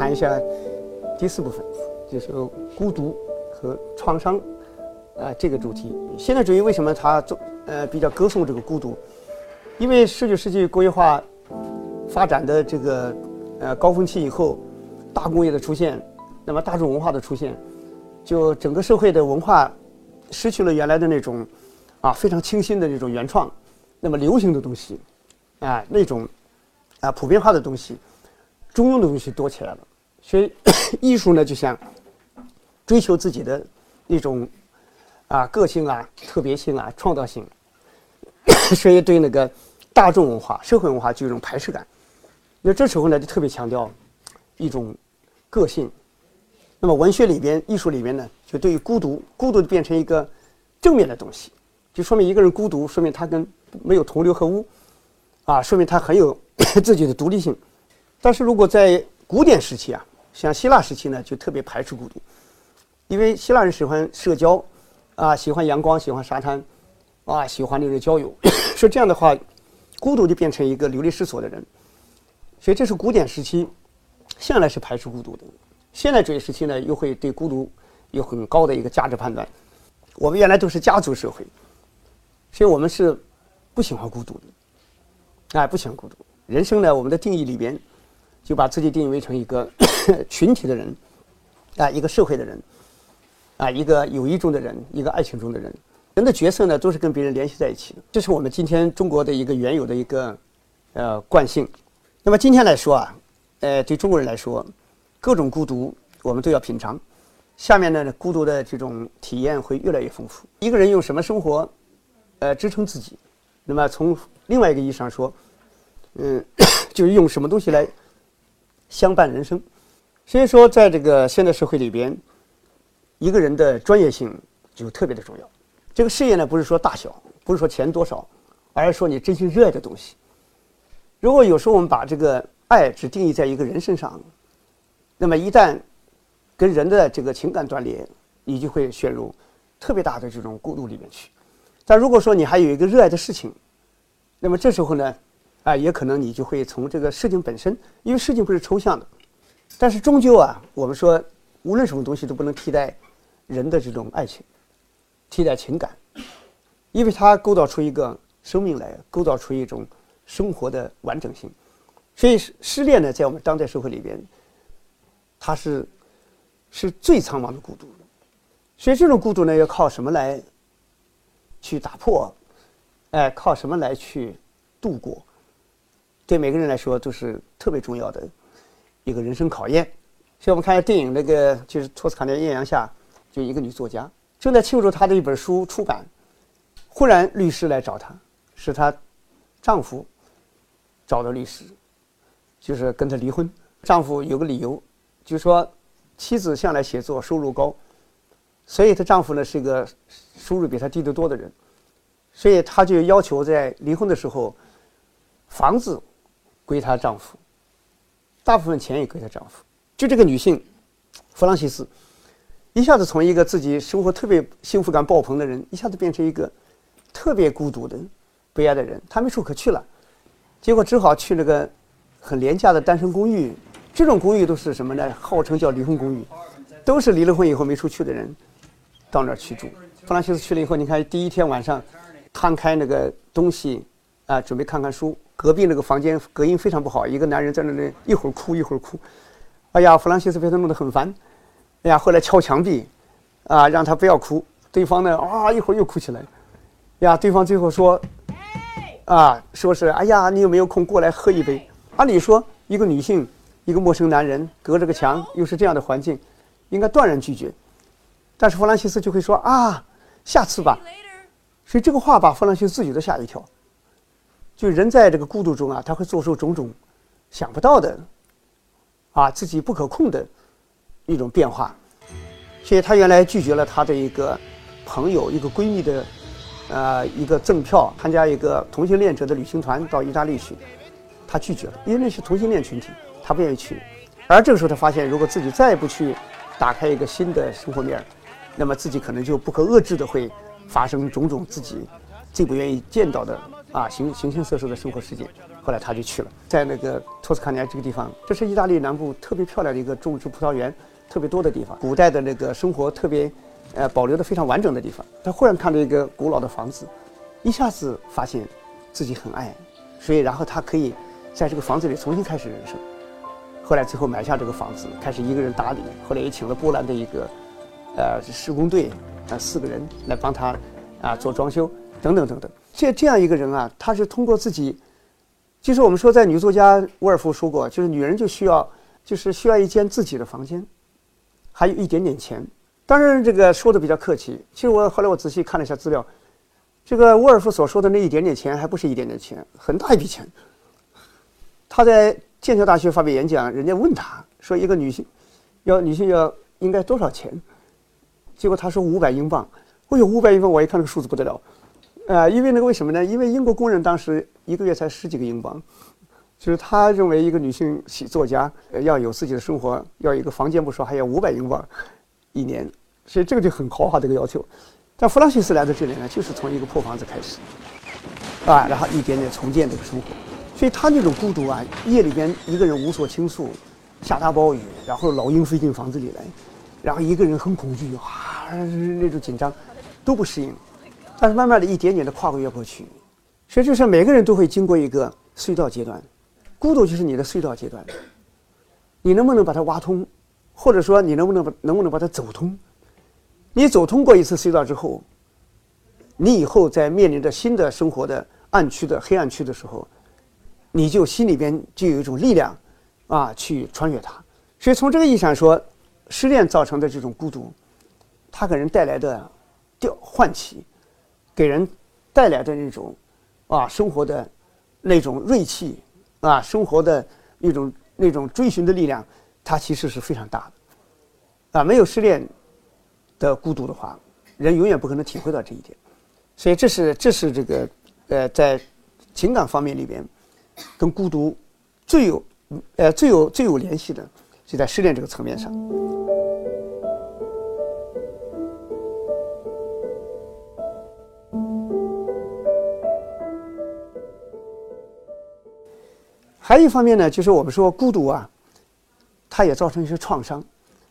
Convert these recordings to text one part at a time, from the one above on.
谈一下第四部分，就是孤独和创伤，啊，这个主题。现代主义为什么它做呃比较歌颂这个孤独？因为十九世纪工业化发展的这个呃高峰期以后，大工业的出现，那么大众文化的出现，就整个社会的文化失去了原来的那种啊非常清新的那种原创，那么流行的东西，啊那种啊普遍化的东西。中庸的东西多起来了，所以 艺术呢就像追求自己的那种啊个性啊、特别性啊、创造性，所以对那个大众文化、社会文化就有一种排斥感。那这时候呢就特别强调一种个性。那么文学里边、艺术里边呢，就对于孤独，孤独变成一个正面的东西，就说明一个人孤独，说明他跟没有同流合污，啊，说明他很有 自己的独立性。但是如果在古典时期啊，像希腊时期呢，就特别排斥孤独，因为希腊人喜欢社交，啊，喜欢阳光，喜欢沙滩，啊，喜欢那个交友，说这样的话，孤独就变成一个流离失所的人。所以这是古典时期向来是排斥孤独的。现代主义时期呢，又会对孤独有很高的一个价值判断。我们原来都是家族社会，所以我们是不喜欢孤独的，哎，不喜欢孤独。人生呢，我们的定义里边。就把自己定义为成一个 群体的人，啊，一个社会的人，啊，一个友谊中的人，一个爱情中的人。人的角色呢，都是跟别人联系在一起的。这是我们今天中国的一个原有的一个呃惯性。那么今天来说啊，呃，对中国人来说，各种孤独我们都要品尝。下面呢，孤独的这种体验会越来越丰富。一个人用什么生活，呃，支撑自己？那么从另外一个意义上说，嗯，就是用什么东西来？相伴人生，所以说，在这个现代社会里边，一个人的专业性就特别的重要。这个事业呢，不是说大小，不是说钱多少，而是说你真心热爱的东西。如果有时候我们把这个爱只定义在一个人身上，那么一旦跟人的这个情感断裂，你就会陷入特别大的这种孤独里面去。但如果说你还有一个热爱的事情，那么这时候呢？啊，也可能你就会从这个事情本身，因为事情不是抽象的，但是终究啊，我们说无论什么东西都不能替代人的这种爱情，替代情感，因为它构造出一个生命来，构造出一种生活的完整性。所以失恋呢，在我们当代社会里边，它是是最苍茫的孤独。所以这种孤独呢，要靠什么来去打破？哎，靠什么来去度过？对每个人来说都是特别重要的一个人生考验。所以我们看下电影，那个就是托斯卡尼艳阳下，就一个女作家正在庆祝她的一本书出版，忽然律师来找她，是她丈夫找的律师，就是跟她离婚。丈夫有个理由，就是说妻子向来写作收入高，所以她丈夫呢是一个收入比她低得多的人，所以她就要求在离婚的时候房子。归她丈夫，大部分钱也归她丈夫。就这个女性，弗朗西斯，一下子从一个自己生活特别幸福感爆棚的人，一下子变成一个特别孤独的、悲哀的人。她没处可去了，结果只好去那个很廉价的单身公寓。这种公寓都是什么呢？号称叫离婚公寓，都是离了婚以后没处去的人到那儿去住。弗朗西斯去了以后，你看第一天晚上摊开那个东西啊，准备看看书。隔壁那个房间隔音非常不好，一个男人在那里一会儿哭一会儿哭，哎呀，弗朗西斯被他弄得很烦，哎呀，后来敲墙壁，啊，让他不要哭。对方呢，啊，一会儿又哭起来，呀，对方最后说，啊，说是，哎呀，你有没有空过来喝一杯？按理说，一个女性，一个陌生男人，隔着个墙，又是这样的环境，应该断然拒绝。但是弗兰西斯就会说，啊，下次吧。所以这个话把弗兰西斯自己都吓一跳。就人在这个孤独中啊，他会做出种种想不到的啊，自己不可控的一种变化。所以他原来拒绝了他的一个朋友、一个闺蜜的呃一个赠票，参加一个同性恋者的旅行团到意大利去，他拒绝了，因为那是同性恋群体，他不愿意去。而这个时候，他发现，如果自己再不去打开一个新的生活面那么自己可能就不可遏制的会发生种种自己最不愿意见到的。啊，形形形色色的生活世界。后来他就去了，在那个托斯卡尼亚这个地方，这是意大利南部特别漂亮的一个种植葡萄园特别多的地方，古代的那个生活特别，呃，保留的非常完整的地方。他忽然看到一个古老的房子，一下子发现自己很爱，所以然后他可以在这个房子里重新开始人生。后来最后买下这个房子，开始一个人打理。后来也请了波兰的一个，呃，施工队，啊，四个人来帮他，啊，做装修等等等等。这这样一个人啊，他是通过自己，就是我们说，在女作家沃尔夫说过，就是女人就需要，就是需要一间自己的房间，还有一点点钱。当然，这个说的比较客气。其实我后来我仔细看了一下资料，这个沃尔夫所说的那一点点钱，还不是一点点钱，很大一笔钱。他在。剑桥大学发表演讲，人家问他说：“一个女性，要女性要应该多少钱？”结果他说：“五百英镑。”哎呦，五百英镑！我一看这个数字不得了，呃，因为那个为什么呢？因为英国工人当时一个月才十几个英镑，就是他认为一个女性写作家要有自己的生活，要一个房间不说，还要五百英镑一年，所以这个就很豪华的一个要求。但弗朗西斯来到这里呢，就是从一个破房子开始，啊，然后一点点重建这个生活。所以他那种孤独啊，夜里边一个人无所倾诉，下大暴雨，然后老鹰飞进房子里来，然后一个人很恐惧啊，那种紧张，都不适应。但是慢慢的一点点的跨过越过去，所以就是每个人都会经过一个隧道阶段，孤独就是你的隧道阶段。你能不能把它挖通，或者说你能不能把能不能把它走通？你走通过一次隧道之后，你以后在面临着新的生活的暗区的黑暗区的时候。你就心里边就有一种力量，啊，去穿越它。所以从这个意义上说，失恋造成的这种孤独，它给人带来的调唤起，给人带来的那种啊生活的那种锐气啊，生活的那种那种追寻的力量，它其实是非常大的。啊，没有失恋的孤独的话，人永远不可能体会到这一点。所以这是这是这个呃在情感方面里边。跟孤独最有，呃，最有最有联系的，就在失恋这个层面上。还有一方面呢，就是我们说孤独啊，它也造成一些创伤，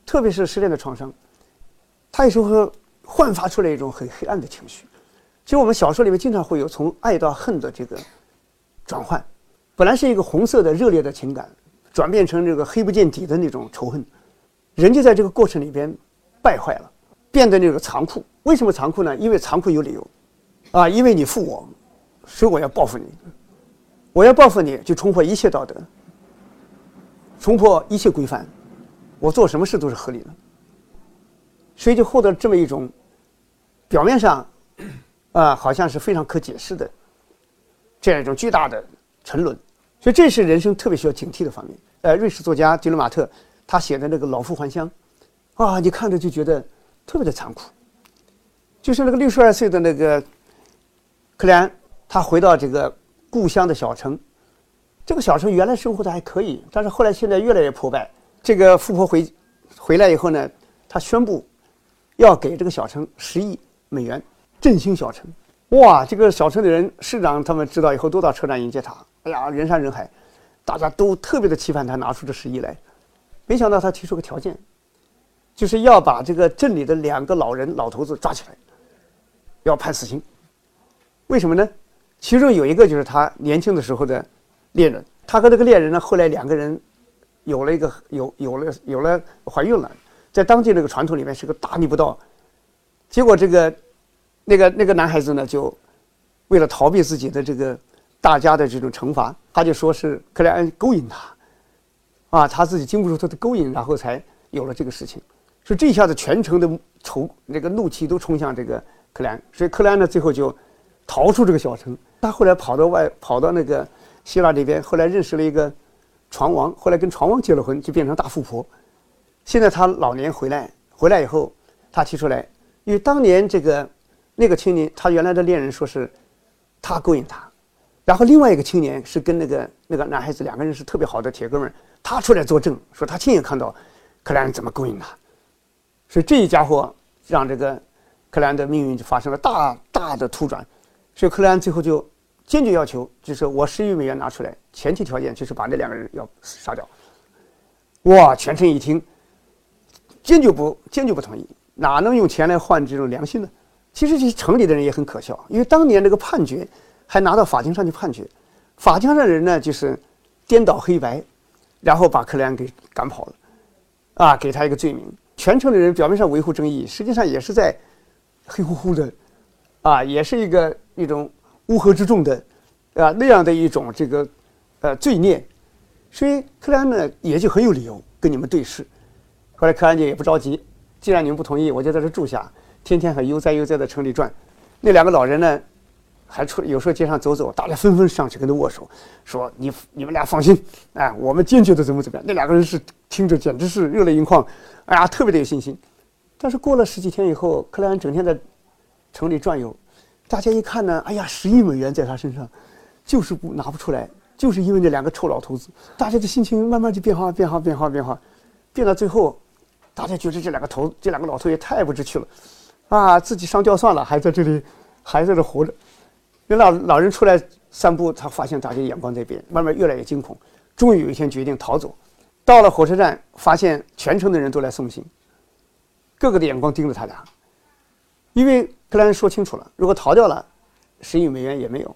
特别是失恋的创伤，它有时候会焕发出来一种很黑暗的情绪。其实我们小说里面经常会有从爱到恨的这个转换。本来是一个红色的热烈的情感，转变成这个黑不见底的那种仇恨，人就在这个过程里边败坏了，变得那个残酷。为什么残酷呢？因为残酷有理由，啊，因为你负我，所以我要报复你。我要报复你，就冲破一切道德，冲破一切规范，我做什么事都是合理的。所以就获得这么一种表面上啊，好像是非常可解释的这样一种巨大的沉沦。所以这是人生特别需要警惕的方面。呃，瑞士作家迪伦马特他写的那个《老妇还乡》，啊，你看着就觉得特别的残酷。就是那个六十二岁的那个克莱安，他回到这个故乡的小城，这个小城原来生活的还可以，但是后来现在越来越破败。这个富婆回回来以后呢，她宣布要给这个小城十亿美元振兴小城。哇，这个小城的人，市长他们知道以后都到车站迎接他。哎呀，人山人海，大家都特别的期盼他拿出这十亿来。没想到他提出个条件，就是要把这个镇里的两个老人老头子抓起来，要判死刑。为什么呢？其中有一个就是他年轻的时候的恋人，他和这个恋人呢，后来两个人有了一个有有了有了怀孕了，在当地这个传统里面是个大逆不道。结果这个那个那个男孩子呢，就为了逃避自己的这个。大家的这种惩罚，他就说是克莱恩勾引他，啊，他自己经不住他的勾引，然后才有了这个事情。所以这一下子全城的仇那个怒气都冲向这个克莱恩，所以克莱恩呢最后就逃出这个小城。他后来跑到外，跑到那个希腊这边，后来认识了一个船王，后来跟船王结了婚，就变成大富婆。现在他老年回来，回来以后，他提出来，因为当年这个那个青年，他原来的恋人说是他勾引他。然后另外一个青年是跟那个那个男孩子两个人是特别好的铁哥们，他出来作证说他亲眼看到克莱恩怎么勾引他，所以这一家伙让这个克莱恩的命运就发生了大大的突转，所以克莱恩最后就坚决要求就是我十亿美元拿出来，前提条件就是把那两个人要杀掉。哇！全城一听，坚决不坚决不同意，哪能用钱来换这种良心呢？其实这城里的人也很可笑，因为当年这个判决还拿到法庭上去判决，法庭上的人呢就是颠倒黑白，然后把克莱恩给赶跑了，啊，给他一个罪名。全城的人表面上维护正义，实际上也是在黑乎乎的，啊，也是一个一种乌合之众的，啊那样的一种这个呃罪孽。所以克莱恩呢也就很有理由跟你们对视。后来克莱恩也不着急，既然你们不同意，我就在这住下，天天很悠哉悠哉的城里转。那两个老人呢，还出有时候街上走走，大家纷纷上去跟他握手，说你你们俩放心，哎，我们坚决的怎么怎么样。那两个人是听着简直是热泪盈眶，哎呀，特别的有信心。但是过了十几天以后，克莱恩整天在城里转悠，大家一看呢，哎呀，十亿美元在他身上，就是不拿不出来。就是因为这两个臭老头子，大家的心情慢慢就变化、变化、变化、变化，变到最后，大家觉得这两个头、这两个老头也太不知趣了，啊，自己上吊算了，还在这里，还在这活着。那老老人出来散步，他发现大家眼光在变，慢慢越来越惊恐。终于有一天决定逃走，到了火车站，发现全城的人都来送行，个个的眼光盯着他俩，因为克莱恩说清楚了，如果逃掉了，十亿美元也没有。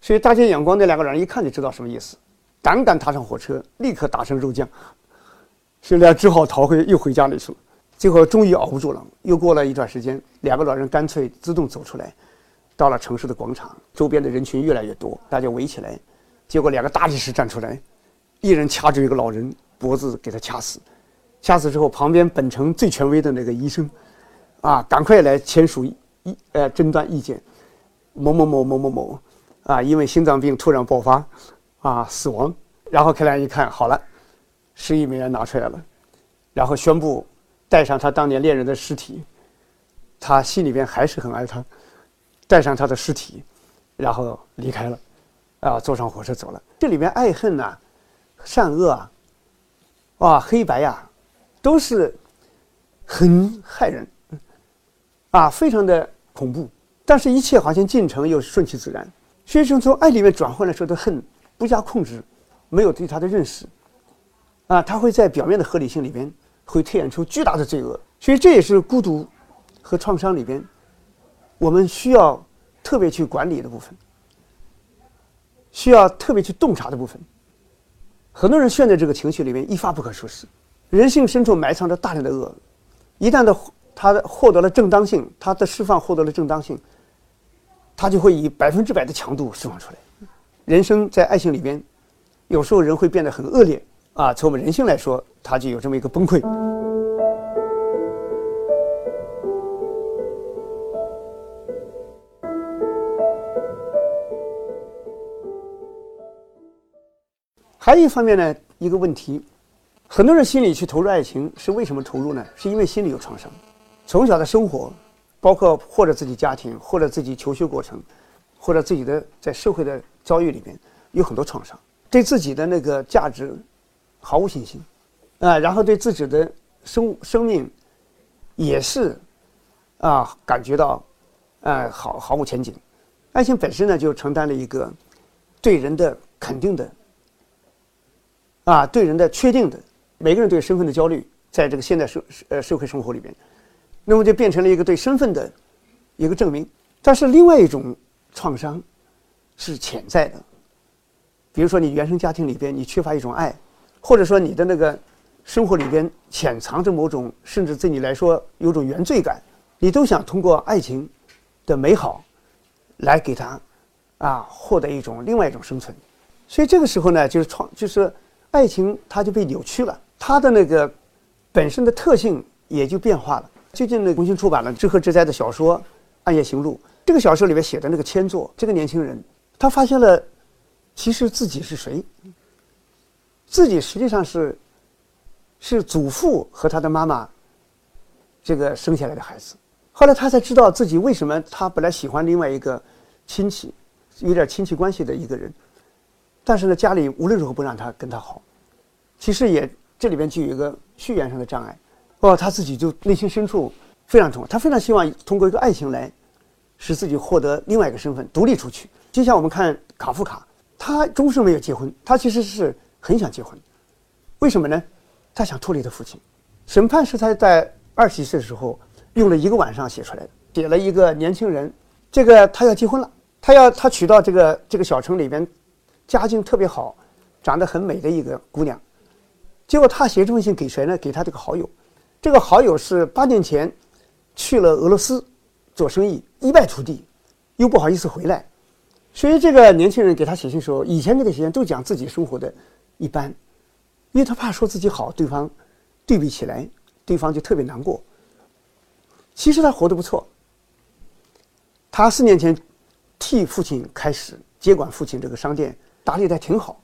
所以大家眼光那两个人一看就知道什么意思，胆敢踏上火车，立刻打成肉酱。所以俩只好逃回，又回家里去了。最后终于熬不住了，又过了一段时间，两个老人干脆自动走出来，到了城市的广场，周边的人群越来越多，大家围起来。结果两个大力士站出来，一人掐住一个老人脖子，给他掐死。掐死之后，旁边本城最权威的那个医生，啊，赶快来签署意呃诊断意见，某某某某某某。啊，因为心脏病突然爆发，啊，死亡。然后克莱恩一看，好了，十亿美元拿出来了，然后宣布带上他当年恋人的尸体，他心里边还是很爱他，带上他的尸体，然后离开了，啊，坐上火车走了。这里面爱恨呐，善恶啊，啊，黑白呀，都是很害人，啊，非常的恐怖。但是，一切好像进程又顺其自然。学生从爱里面转换来说的恨，不加控制，没有对他的认识，啊，他会在表面的合理性里边，会推演出巨大的罪恶。所以这也是孤独和创伤里边，我们需要特别去管理的部分，需要特别去洞察的部分。很多人陷在这个情绪里面一发不可收拾，人性深处埋藏着大量的恶，一旦的他的获得了正当性，他的释放获得了正当性。他就会以百分之百的强度释放出来。人生在爱情里边，有时候人会变得很恶劣啊。从我们人性来说，他就有这么一个崩溃。还有一方面呢，一个问题，很多人心里去投入爱情是为什么投入呢？是因为心里有创伤，从小的生活。包括或者自己家庭，或者自己求学过程，或者自己的在社会的遭遇里面有很多创伤，对自己的那个价值毫无信心，啊，然后对自己的生生命也是啊感觉到啊毫毫无前景。爱情本身呢就承担了一个对人的肯定的啊对人的确定的每个人对身份的焦虑，在这个现代社呃社会生活里面。那么就变成了一个对身份的一个证明，但是另外一种创伤是潜在的，比如说你原生家庭里边你缺乏一种爱，或者说你的那个生活里边潜藏着某种甚至对你来说有种原罪感，你都想通过爱情的美好来给他啊获得一种另外一种生存，所以这个时候呢就是创就是爱情它就被扭曲了，它的那个本身的特性也就变化了。最近呢，重新出版了知和知哉的小说《暗夜行路》。这个小说里面写的那个千座，这个年轻人，他发现了，其实自己是谁？自己实际上是，是祖父和他的妈妈，这个生下来的孩子。后来他才知道自己为什么他本来喜欢另外一个亲戚，有点亲戚关系的一个人，但是呢，家里无论如何不让他跟他好。其实也这里边就有一个血缘上的障碍。包括，他自己就内心深处非常痛，他非常希望通过一个爱情来，使自己获得另外一个身份，独立出去。就像我们看卡夫卡，他终生没有结婚，他其实是很想结婚，为什么呢？他想脱离他父亲。审判是他在二十岁的时候用了一个晚上写出来的，写了一个年轻人，这个他要结婚了，他要他娶到这个这个小城里边，家境特别好，长得很美的一个姑娘，结果他写这封信给谁呢？给他这个好友，这个好友是八年前去了俄罗斯做生意，一败涂地，又不好意思回来，所以这个年轻人给他写信说，以前给他写信都讲自己生活的一般，因为他怕说自己好，对方对比起来。对方就特别难过。其实他活得不错。他四年前替父亲开始接管父亲这个商店，打理的挺好。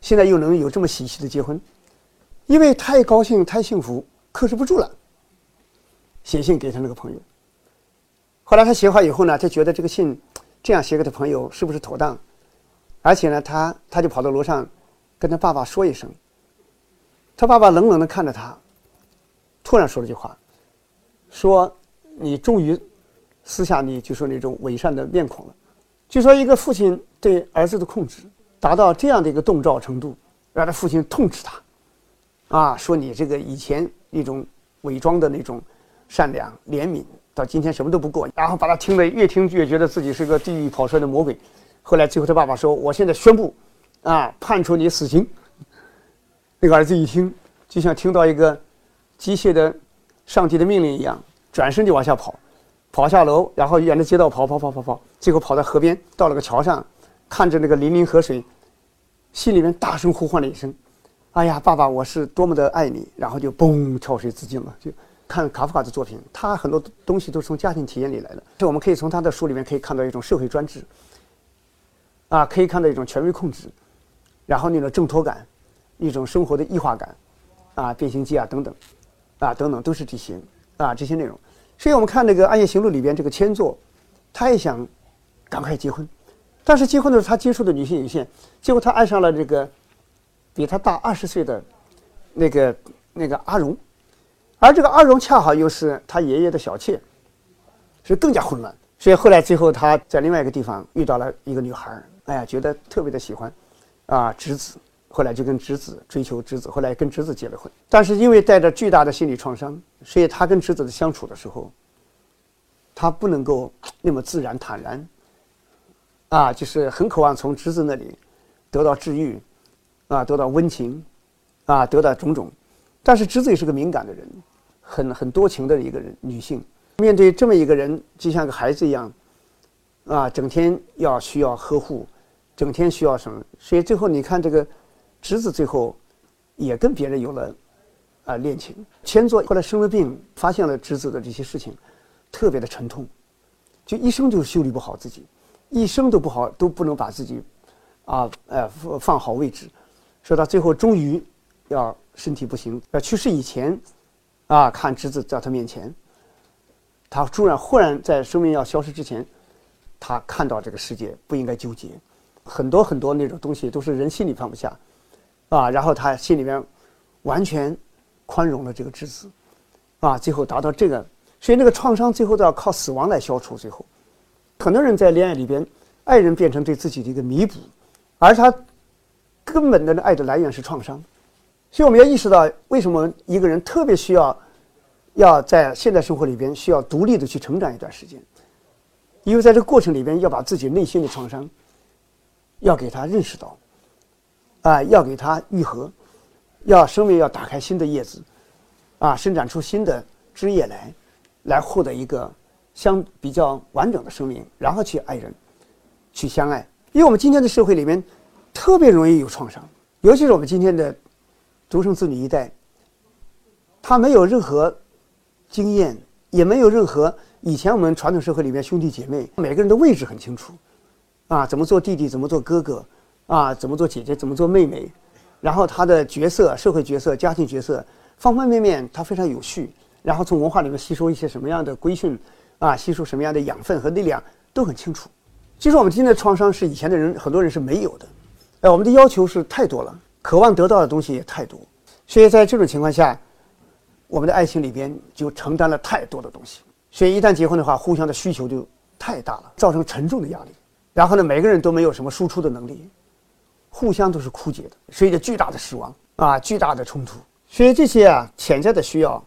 现在又能有这么喜气的结婚，因为太高兴、太幸福，克制不住了。写信给他那个朋友。后来他写好以后呢，他觉得这个信这样写给他朋友是不是妥当？而且呢，他他就跑到楼上跟他爸爸说一声。他爸爸冷冷的看着他。突然说了句话，说：“你终于撕下你就说那种伪善的面孔了。”就说一个父亲对儿子的控制达到这样的一个动照程度，让他父亲痛斥他，啊，说你这个以前那种伪装的那种善良怜悯，到今天什么都不过，然后把他听得越听越觉得自己是个地狱跑出来的魔鬼。后来最后他爸爸说：“我现在宣布，啊，判处你死刑。”那个儿子一听，就像听到一个。机械的，上级的命令一样，转身就往下跑，跑下楼，然后沿着街道跑跑跑跑跑，最后跑到河边，到了个桥上，看着那个粼粼河水，心里面大声呼唤了一声：“哎呀，爸爸，我是多么的爱你！”然后就嘣跳水自尽了。就看卡夫卡的作品，他很多东西都是从家庭体验里来的。这我们可以从他的书里面可以看到一种社会专制，啊，可以看到一种权威控制，然后那种挣脱感，一种生活的异化感，啊，变形记啊等等。啊，等等，都是这些啊，这些内容。所以我们看那个《暗夜行录》里边这个千座，他也想赶快结婚，但是结婚的时候他接触的女性有限，结果他爱上了这个比他大二十岁的那个那个阿荣，而这个阿荣恰好又是他爷爷的小妾，所以更加混乱。所以后来最后他在另外一个地方遇到了一个女孩哎呀，觉得特别的喜欢，啊，侄子。后来就跟侄子追求侄子，后来跟侄子结了婚。但是因为带着巨大的心理创伤，所以他跟侄子的相处的时候，他不能够那么自然坦然。啊，就是很渴望从侄子那里得到治愈，啊，得到温情，啊，得到种种。但是侄子也是个敏感的人，很很多情的一个人，女性面对这么一个人，就像个孩子一样，啊，整天要需要呵护，整天需要什么？所以最后你看这个。侄子最后也跟别人有了啊恋情。千座后来生了病，发现了侄子的这些事情，特别的沉痛，就一生就修理不好自己，一生都不好都不能把自己啊呃放好位置，说到最后终于要身体不行要去世以前啊，看侄子在他面前，他突然忽然在生命要消失之前，他看到这个世界不应该纠结，很多很多那种东西都是人心里放不下。啊，然后他心里面完全宽容了这个侄子，啊，最后达到这个，所以那个创伤最后都要靠死亡来消除。最后，很多人在恋爱里边，爱人变成对自己的一个弥补，而他根本的爱的来源是创伤。所以我们要意识到，为什么一个人特别需要要在现代生活里边需要独立的去成长一段时间，因为在这个过程里边要把自己内心的创伤要给他认识到。啊，要给他愈合，要生命要打开新的叶子，啊，生长出新的枝叶来，来获得一个相比较完整的生命，然后去爱人，去相爱。因为我们今天的社会里面特别容易有创伤，尤其是我们今天的独生子女一代，他没有任何经验，也没有任何以前我们传统社会里面兄弟姐妹每个人的位置很清楚，啊，怎么做弟弟，怎么做哥哥。啊，怎么做姐姐，怎么做妹妹，然后他的角色、社会角色、家庭角色，方方面面他非常有序，然后从文化里面吸收一些什么样的规训，啊，吸收什么样的养分和力量都很清楚。其实我们今天的创伤是以前的人很多人是没有的，哎，我们的要求是太多了，渴望得到的东西也太多，所以在这种情况下，我们的爱情里边就承担了太多的东西。所以一旦结婚的话，互相的需求就太。大了，造成沉重的压力。然后呢，每个人都没有什么输出的能力，互相都是枯竭的，所以就巨大的失望啊，巨大的冲突。所以这些啊，潜在的需要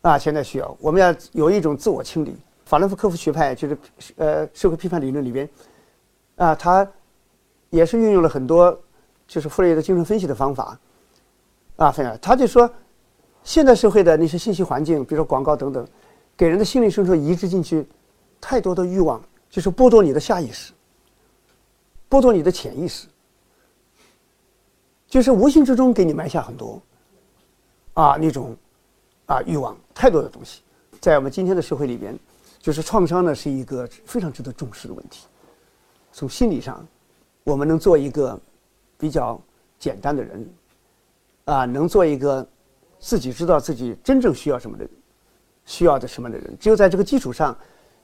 啊，潜在需要，我们要有一种自我清理。法兰克福学派就是呃社会批判理论里边啊，他也是运用了很多就是弗洛伊德精神分析的方法啊，分享他就说，现代社会的那些信息环境，比如说广告等等，给人的心理深处移植进去太多的欲望。就是剥夺你的下意识，剥夺你的潜意识，就是无形之中给你埋下很多啊那种啊欲望，太多的东西，在我们今天的社会里边，就是创伤呢是一个非常值得重视的问题。从心理上，我们能做一个比较简单的人，啊，能做一个自己知道自己真正需要什么的，需要的什么的人，只有在这个基础上，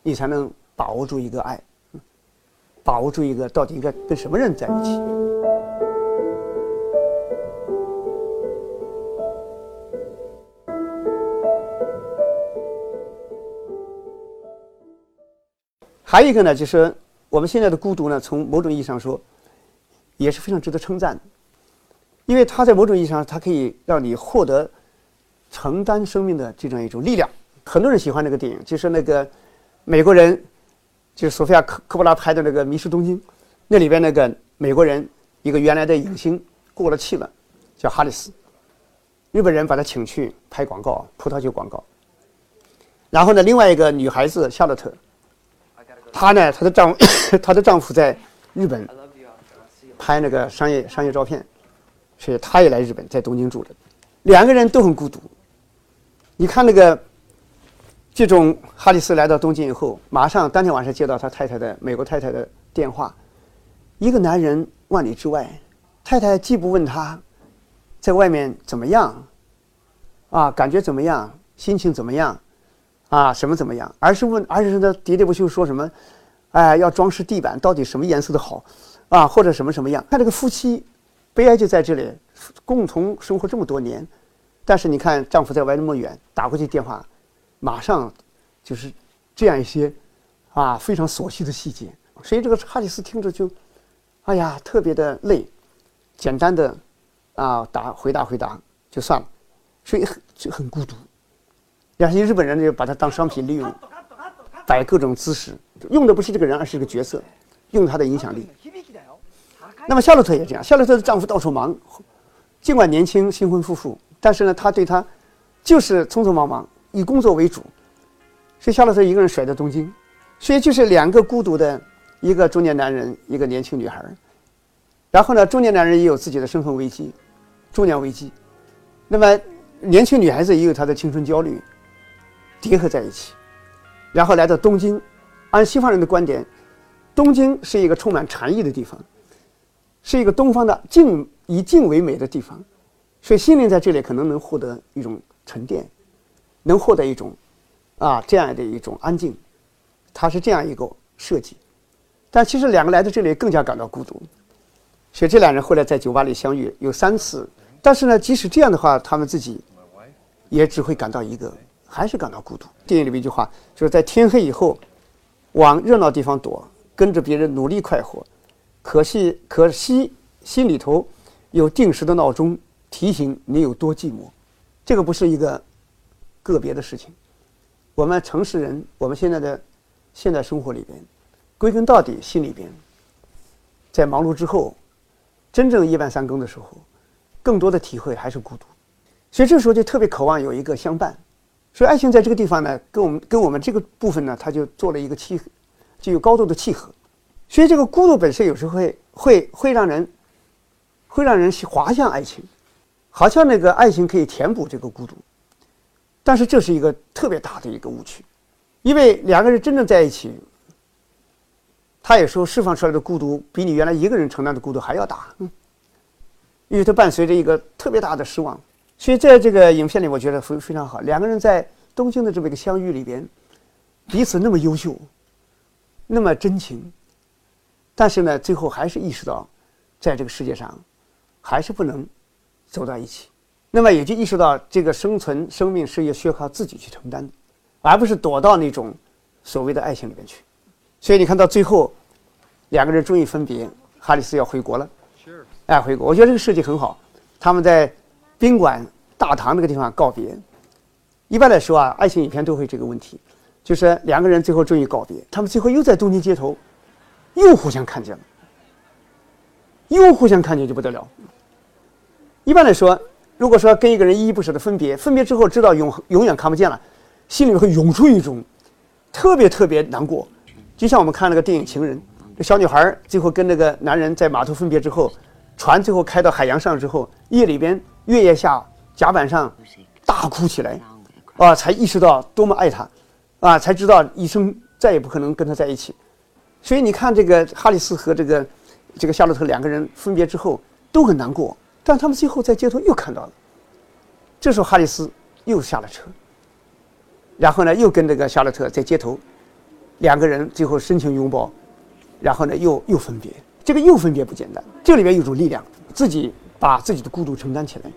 你才能。把握住一个爱，把握住一个到底应该跟什么人在一起。还有一个呢，就是我们现在的孤独呢，从某种意义上说，也是非常值得称赞的，因为它在某种意义上，它可以让你获得承担生命的这样一种力量。很多人喜欢那个电影，就是那个美国人。就是索菲亚科科波拉拍的那个《迷失东京》，那里边那个美国人一个原来的影星过了气了，叫哈里斯。日本人把他请去拍广告，葡萄酒广告。然后呢，另外一个女孩子夏洛特，她呢，她的丈 她的丈夫在日本拍那个商业商业照片，所以她也来日本，在东京住着。两个人都很孤独。你看那个。这种哈里斯来到东京以后，马上当天晚上接到他太太的美国太太的电话。一个男人万里之外，太太既不问他在外面怎么样，啊，感觉怎么样，心情怎么样，啊，什么怎么样，而是问，而是呢喋喋不休说什么，哎，要装饰地板，到底什么颜色的好，啊，或者什么什么样？看这个夫妻，悲哀就在这里，共同生活这么多年，但是你看丈夫在外那么远，打过去电话。马上就是这样一些啊非常琐细的细节，所以这个哈里斯听着就哎呀特别的累，简单的啊答回答回答就算了，所以很就很孤独。有些日本人就把他当商品利用，摆各种姿势，用的不是这个人，而是一个角色，用他的影响力。那么夏洛特也这样，夏洛特的丈夫到处忙，尽管年轻新婚夫妇，但是呢，他对他就是匆匆忙忙。以工作为主，所以夏洛特一个人甩在东京，所以就是两个孤独的，一个中年男人，一个年轻女孩然后呢，中年男人也有自己的身份危机，中年危机，那么年轻女孩子也有她的青春焦虑，叠合在一起，然后来到东京，按西方人的观点，东京是一个充满禅意的地方，是一个东方的静以静为美的地方，所以心灵在这里可能能获得一种沉淀。能获得一种，啊，这样的一种安静，它是这样一个设计，但其实两个来到这里更加感到孤独，所以这两人后来在酒吧里相遇有三次，但是呢，即使这样的话，他们自己也只会感到一个，还是感到孤独。电影里面一句话就是在天黑以后，往热闹地方躲，跟着别人努力快活，可惜可惜心里头有定时的闹钟提醒你有多寂寞，这个不是一个。个别的事情，我们城市人，我们现在的现代生活里边，归根到底，心里边，在忙碌之后，真正夜半三更的时候，更多的体会还是孤独，所以这时候就特别渴望有一个相伴。所以爱情在这个地方呢，跟我们跟我们这个部分呢，它就做了一个契合，就有高度的契合。所以这个孤独本身有时候会会会让人，会让人滑向爱情，好像那个爱情可以填补这个孤独。但是这是一个特别大的一个误区，因为两个人真正在一起，他有时候释放出来的孤独比你原来一个人承担的孤独还要大，嗯，因为它伴随着一个特别大的失望。所以在这个影片里，我觉得非非常好。两个人在东京的这么一个相遇里边，彼此那么优秀，那么真情，但是呢，最后还是意识到，在这个世界上，还是不能走到一起。那么也就意识到，这个生存、生命是要需要靠自己去承担的，而不是躲到那种所谓的爱情里面去。所以你看到最后，两个人终于分别，哈里斯要回国了，哎，回国。我觉得这个设计很好，他们在宾馆大堂那个地方告别。一般来说啊，爱情影片都会这个问题，就是两个人最后终于告别，他们最后又在东京街头，又互相看见了，又互相看见就不得了。一般来说，如果说跟一个人依依不舍的分别，分别之后知道永永远看不见了，心里会涌出一种特别特别难过，就像我们看那个电影《情人》，这小女孩最后跟那个男人在码头分别之后，船最后开到海洋上之后，夜里边月夜下甲板上大哭起来。啊，才意识到多么爱他，啊，才知道一生再也不可能跟他在一起。所以你看，这个哈里斯和这个这个夏洛特两个人分别之后都很难过，但他们最后在街头又看到了。这时候哈里斯又下了车，然后呢，又跟这个夏洛特在街头，两个人最后深情拥抱，然后呢，又又分别。这个又分别不简单，这里面有种力量，自己把自己的孤独承担起来。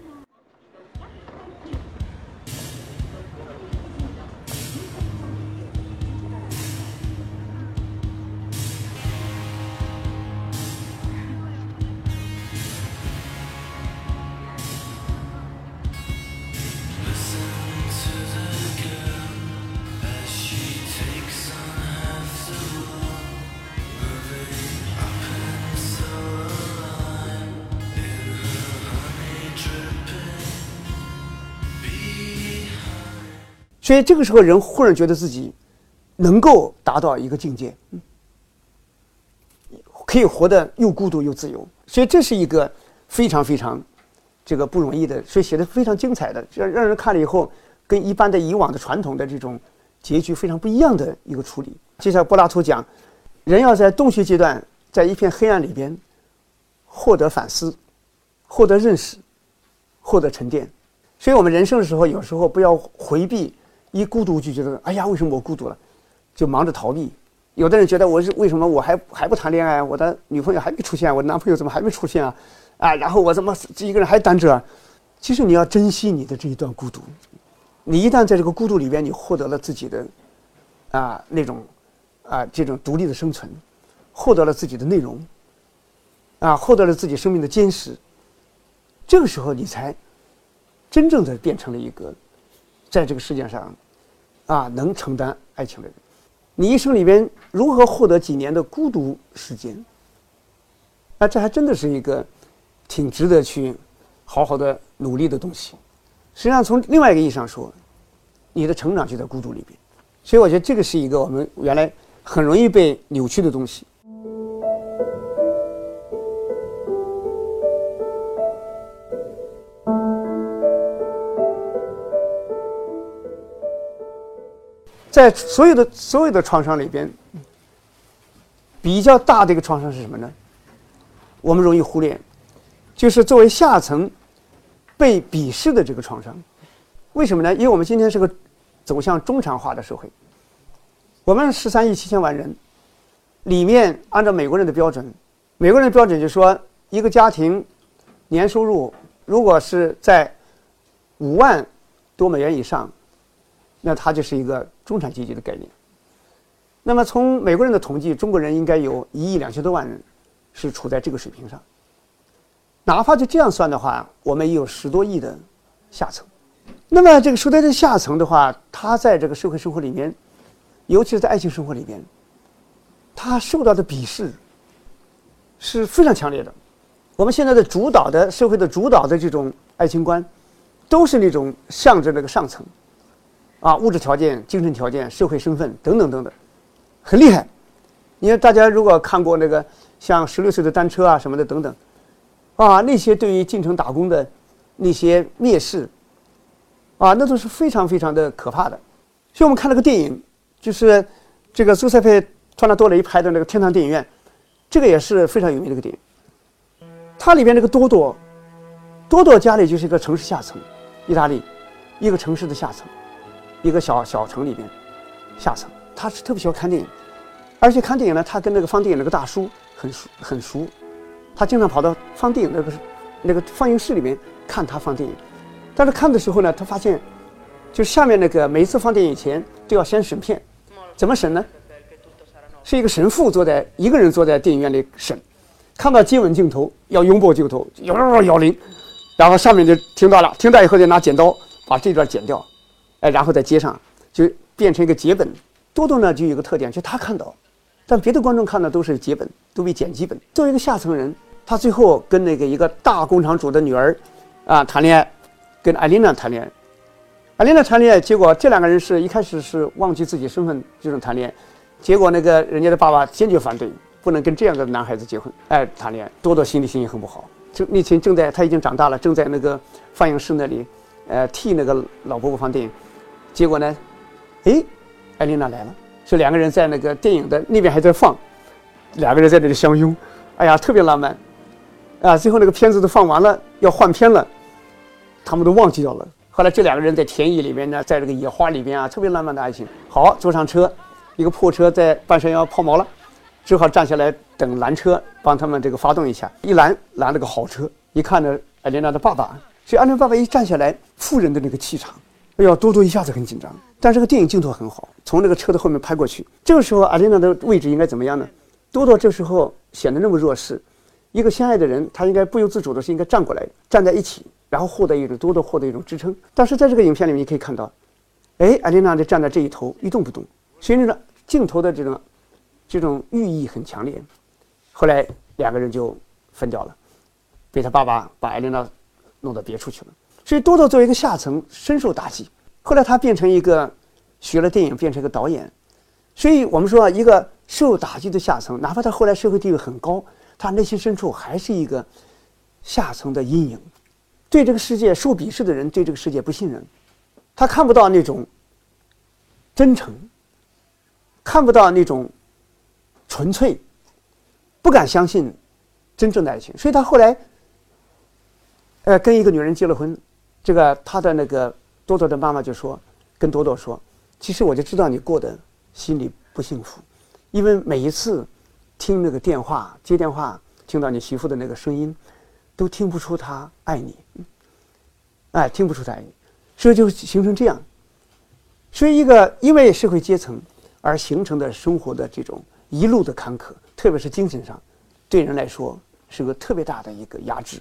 所以这个时候，人忽然觉得自己能够达到一个境界，可以活得又孤独又自由。所以这是一个非常非常这个不容易的，所以写的非常精彩的，让让人看了以后，跟一般的以往的传统的这种结局非常不一样的一个处理。就像柏拉图讲，人要在洞穴阶段，在一片黑暗里边获得反思，获得认识，获得沉淀。所以我们人生的时候，有时候不要回避。一孤独就觉得，哎呀，为什么我孤独了？就忙着逃避。有的人觉得我是为什么我还还不谈恋爱？我的女朋友还没出现，我男朋友怎么还没出现啊？啊，然后我怎么一个人还单着？其实你要珍惜你的这一段孤独。你一旦在这个孤独里边，你获得了自己的啊那种啊这种独立的生存，获得了自己的内容，啊，获得了自己生命的坚实。这个时候，你才真正的变成了一个。在这个世界上，啊，能承担爱情的人，你一生里边如何获得几年的孤独时间？那，这还真的是一个挺值得去好好的努力的东西。实际上，从另外一个意义上说，你的成长就在孤独里边。所以，我觉得这个是一个我们原来很容易被扭曲的东西。在所有的所有的创伤里边，比较大的一个创伤是什么呢？我们容易忽略，就是作为下层被鄙视的这个创伤。为什么呢？因为我们今天是个走向中产化的社会。我们十三亿七千万人里面，按照美国人的标准，美国人的标准就是说，一个家庭年收入如果是在五万多美元以上。那它就是一个中产阶级的概念。那么从美国人的统计，中国人应该有一亿两千多万人是处在这个水平上。哪怕就这样算的话，我们也有十多亿的下层。那么这个说在这下层的话，他在这个社会生活里面，尤其是在爱情生活里面，他受到的鄙视是非常强烈的。我们现在的主导的社会的主导的这种爱情观，都是那种向着那个上层。啊，物质条件、精神条件、社会身份等等等等，很厉害。你看，大家如果看过那个像十六岁的单车啊什么的等等，啊，那些对于进城打工的那些蔑视，啊，那都是非常非常的可怕的。所以我们看了个电影，就是这个苏塞佩·托纳多雷拍的那个《天堂电影院》，这个也是非常有名的一个电影。它里边那个多多，多多家里就是一个城市下层，意大利一个城市的下层。一个小小城里边，下层，他是特别喜欢看电影，而且看电影呢，他跟那个放电影那个大叔很熟很熟，他经常跑到放电影那个那个放映室里面看他放电影，但是看的时候呢，他发现，就下面那个每一次放电影前都要先审片，怎么审呢？是一个神父坐在一个人坐在电影院里审，看到接吻镜头要拥抱镜头，摇摇摇铃，然后上面就听到了，听到以后就拿剪刀把这段剪掉，哎，然后再接上，就变成一个节本。多多呢就有个特点，就他看到，但别的观众看的都是节本，都被剪辑本。作为一个下层人，他最后跟那个一个大工厂主的女儿，啊谈恋爱，跟艾琳娜谈恋爱。艾琳娜谈恋爱，结果这两个人是一开始是忘记自己身份这种谈恋爱，结果那个人家的爸爸坚决反对，不能跟这样的男孩子结婚，哎谈恋爱。多多心里心情很不好，就那天正在他已经长大了，正在那个放映室那里，呃替那个老伯伯放电影，结果呢，哎，艾琳娜来了，说两个人在那个电影的那边还在放，两个人在那里相拥，哎呀特别浪漫，啊最后那个片子都放完了，要换片了，他们都忘记掉了。后来这两个人在田野里面呢，在这个野花里边啊，特别浪漫的爱情。好，坐上车，一个破车在半山腰抛锚了，只好站下来等拦车，帮他们这个发动一下。一拦，拦了个好车。一看呢，艾琳娜的爸爸，所以艾琳娜爸爸一站下来，富人的那个气场，哎呀，多多一下子很紧张。但这个电影镜头很好，从那个车的后面拍过去。这个时候，阿琳娜的位置应该怎么样呢？多多这时候显得那么弱势，一个相爱的人，他应该不由自主的是应该站过来，站在一起。然后获得一种多多获得一种支撑，但是在这个影片里面你可以看到，哎，艾琳娜就站在这一头一动不动，所以那个镜头的这种这种寓意很强烈。后来两个人就分掉了，被他爸爸把艾琳娜弄到别处去了。所以多多作为一个下层深受打击。后来他变成一个学了电影，变成一个导演。所以我们说一个受打击的下层，哪怕他后来社会地位很高，他内心深处还是一个下层的阴影。对这个世界受鄙视的人，对这个世界不信任，他看不到那种真诚，看不到那种纯粹，不敢相信真正的爱情，所以他后来，呃，跟一个女人结了婚，这个他的那个多多的妈妈就说，跟多多说，其实我就知道你过得心里不幸福，因为每一次听那个电话接电话，听到你媳妇的那个声音。都听不出她爱你，哎，听不出她爱你，所以就形成这样。所以一个因为社会阶层而形成的生活的这种一路的坎坷，特别是精神上，对人来说是个特别大的一个压制，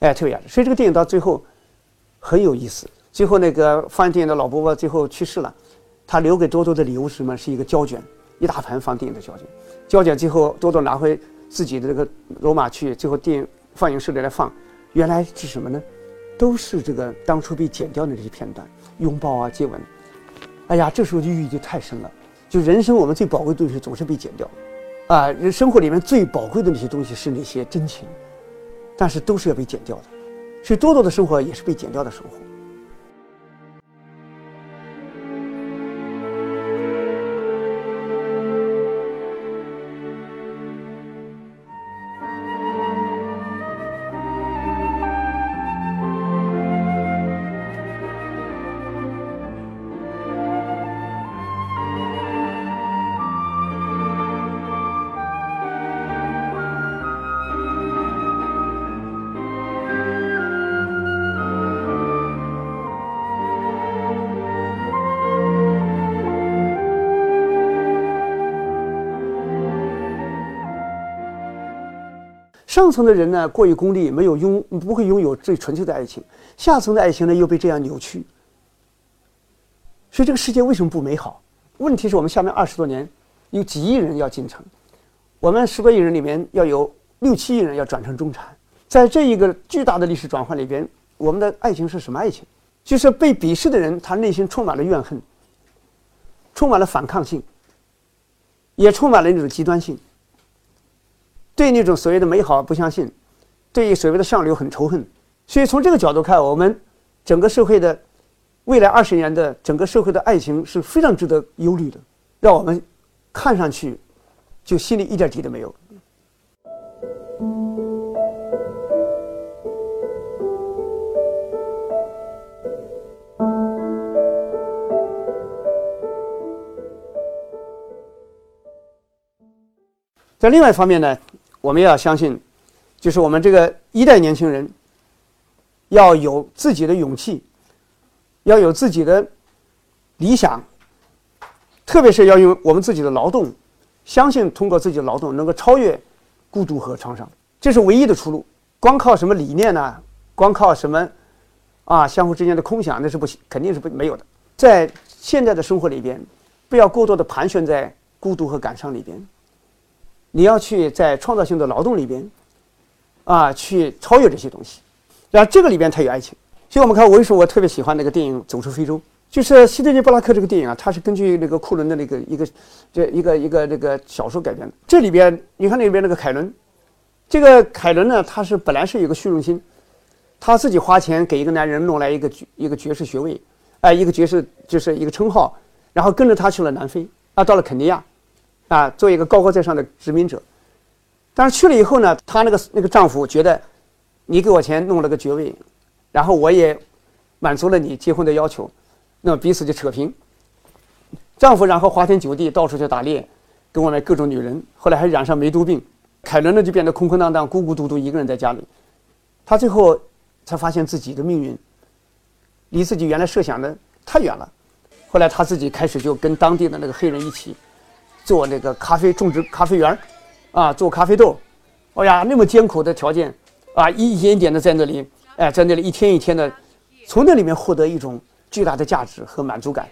哎，特别压制。所以这个电影到最后很有意思。最后那个放电影的老伯伯最后去世了，他留给多多的礼物是什么？是一个胶卷，一大盘放电影的胶卷。胶卷最后多多拿回自己的这个罗马去，最后电影。放映室里来放，原来是什么呢？都是这个当初被剪掉的这些片段，拥抱啊，接吻。哎呀，这时候就寓意就太深了。就人生我们最宝贵的东西总是被剪掉，啊，人生活里面最宝贵的那些东西是那些真情，但是都是要被剪掉的。去多多的生活也是被剪掉的生活。上层的人呢过于功利，没有拥不会拥有最纯粹的爱情；下层的爱情呢又被这样扭曲。所以这个世界为什么不美好？问题是我们下面二十多年有几亿人要进城，我们十多亿人里面要有六七亿人要转成中产，在这一个巨大的历史转换里边，我们的爱情是什么爱情？就是被鄙视的人，他内心充满了怨恨，充满了反抗性，也充满了那种极端性。对那种所谓的美好不相信，对于所谓的上流很仇恨，所以从这个角度看，我们整个社会的未来二十年的整个社会的爱情是非常值得忧虑的，让我们看上去就心里一点底都没有。在另外一方面呢？我们要相信，就是我们这个一代年轻人要有自己的勇气，要有自己的理想，特别是要用我们自己的劳动相信通过自己的劳动能够超越孤独和创伤，这是唯一的出路。光靠什么理念呢？光靠什么啊？相互之间的空想那是不行，肯定是不没有的。在现在的生活里边，不要过多的盘旋在孤独和感伤里边。你要去在创造性的劳动里边，啊，去超越这些东西。然后这个里边才有爱情。所以我们看，为什么我特别喜欢那个电影《走出非洲》？就是希德尼·布拉克这个电影啊，它是根据那个库伦的那个一个这一个一个那个小说改编的。这里边你看那边那个凯伦，这个凯伦呢，他是本来是有个虚荣心，他自己花钱给一个男人弄来一个一个爵士学位，哎，一个爵士就是一个称号，然后跟着他去了南非啊，到了肯尼亚，啊，做一个高高在上的殖民者。但是去了以后呢，她那个那个丈夫觉得，你给我钱弄了个爵位，然后我也满足了你结婚的要求。那么彼此就扯平，丈夫然后花天酒地，到处去打猎，跟外面各种女人，后来还染上梅毒病。凯伦呢就变得空空荡荡、孤孤独独一个人在家里。他最后才发现自己的命运离自己原来设想的太远了。后来他自己开始就跟当地的那个黑人一起做那个咖啡种植咖啡园啊，做咖啡豆。哎呀，那么艰苦的条件啊，一点一点的在那里，哎，在那里一天一天的，从那里面获得一种。巨大的价值和满足感，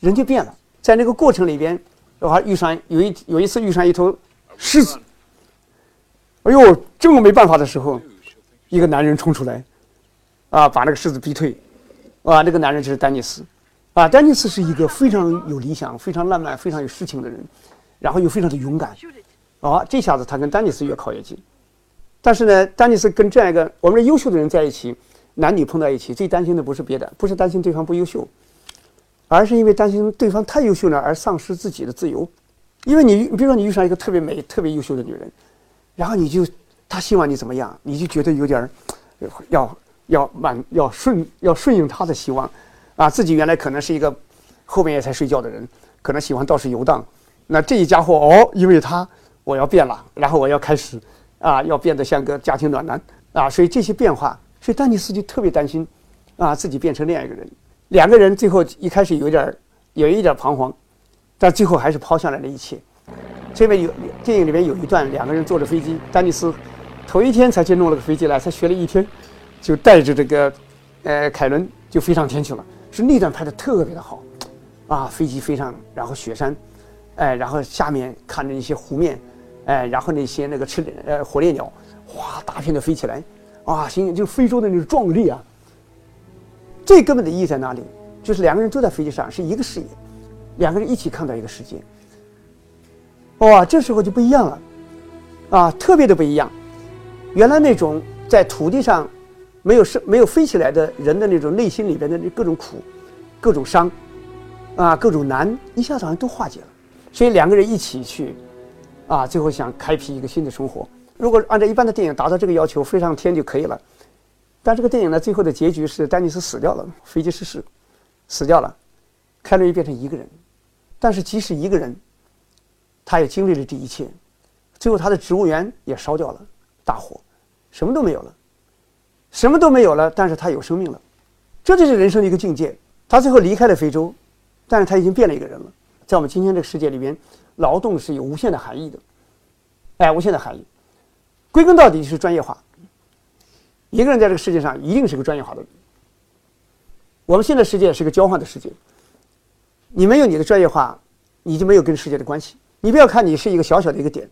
人就变了。在那个过程里边，我还遇上有一有一次遇上一头狮子，哎呦，正没办法的时候，一个男人冲出来，啊，把那个狮子逼退，啊，那个男人就是丹尼斯，啊，丹尼斯是一个非常有理想、非常浪漫、非常有诗情的人，然后又非常的勇敢，啊，这下子他跟丹尼斯越靠越近。但是呢，丹尼斯跟这样一个我们优秀的人在一起。男女碰到一起，最担心的不是别的，不是担心对方不优秀，而是因为担心对方太优秀了而丧失自己的自由。因为你，比如说你遇上一个特别美、特别优秀的女人，然后你就，她希望你怎么样，你就觉得有点，要要满要顺要顺应她的希望，啊，自己原来可能是一个后半夜才睡觉的人，可能喜欢到处游荡，那这一家伙哦，因为他我要变了，然后我要开始，啊，要变得像个家庭暖男啊，所以这些变化。所以丹尼斯就特别担心，啊，自己变成那样一个人。两个人最后一开始有点，有一点彷徨，但最后还是抛下来了一切。这边有电影里面有一段，两个人坐着飞机，丹尼斯头一天才去弄了个飞机来，才学了一天，就带着这个呃凯伦就飞上天去了。是那段拍的特别的好，啊，飞机飞上，然后雪山，哎，然后下面看着一些湖面，哎，然后那些那个吃呃火烈鸟，哗，大片的飞起来。啊，行，就非洲的那种壮丽啊！最根本的意义在哪里？就是两个人都在飞机上，是一个视野，两个人一起看到一个世界。哇，这时候就不一样了，啊，特别的不一样。原来那种在土地上没有生、没有飞起来的人的那种内心里边的那各种苦、各种伤，啊，各种难，一下子好像都化解了。所以两个人一起去，啊，最后想开辟一个新的生活。如果按照一般的电影达到这个要求，飞上天就可以了。但这个电影呢，最后的结局是丹尼斯死掉了，飞机失事，死掉了，凯伦又变成一个人。但是即使一个人，他也经历了这一切，最后他的植物园也烧掉了，大火，什么都没有了，什么都没有了。但是他有生命了，这就是人生的一个境界。他最后离开了非洲，但是他已经变了一个人了。在我们今天这个世界里边，劳动是有无限的含义的，哎，无限的含义。归根到底就是专业化。一个人在这个世界上一定是个专业化的人。我们现在世界是个交换的世界。你没有你的专业化，你就没有跟世界的关系。你不要看你是一个小小的一个点，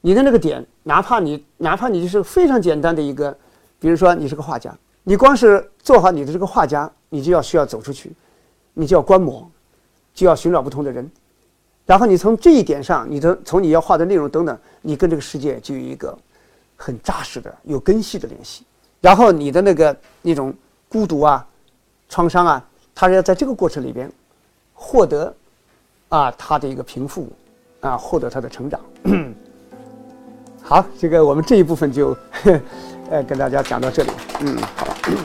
你的那个点，哪怕你哪怕你就是非常简单的一个，比如说你是个画家，你光是做好你的这个画家，你就要需要走出去，你就要观摩，就要寻找不同的人，然后你从这一点上，你的从你要画的内容等等，你跟这个世界就有一个。很扎实的、有根系的联系，然后你的那个那种孤独啊、创伤啊，他是要在这个过程里边获得啊他的一个平复啊，获得他的成长。好，这个我们这一部分就 哎跟大家讲到这里。嗯，好。嗯。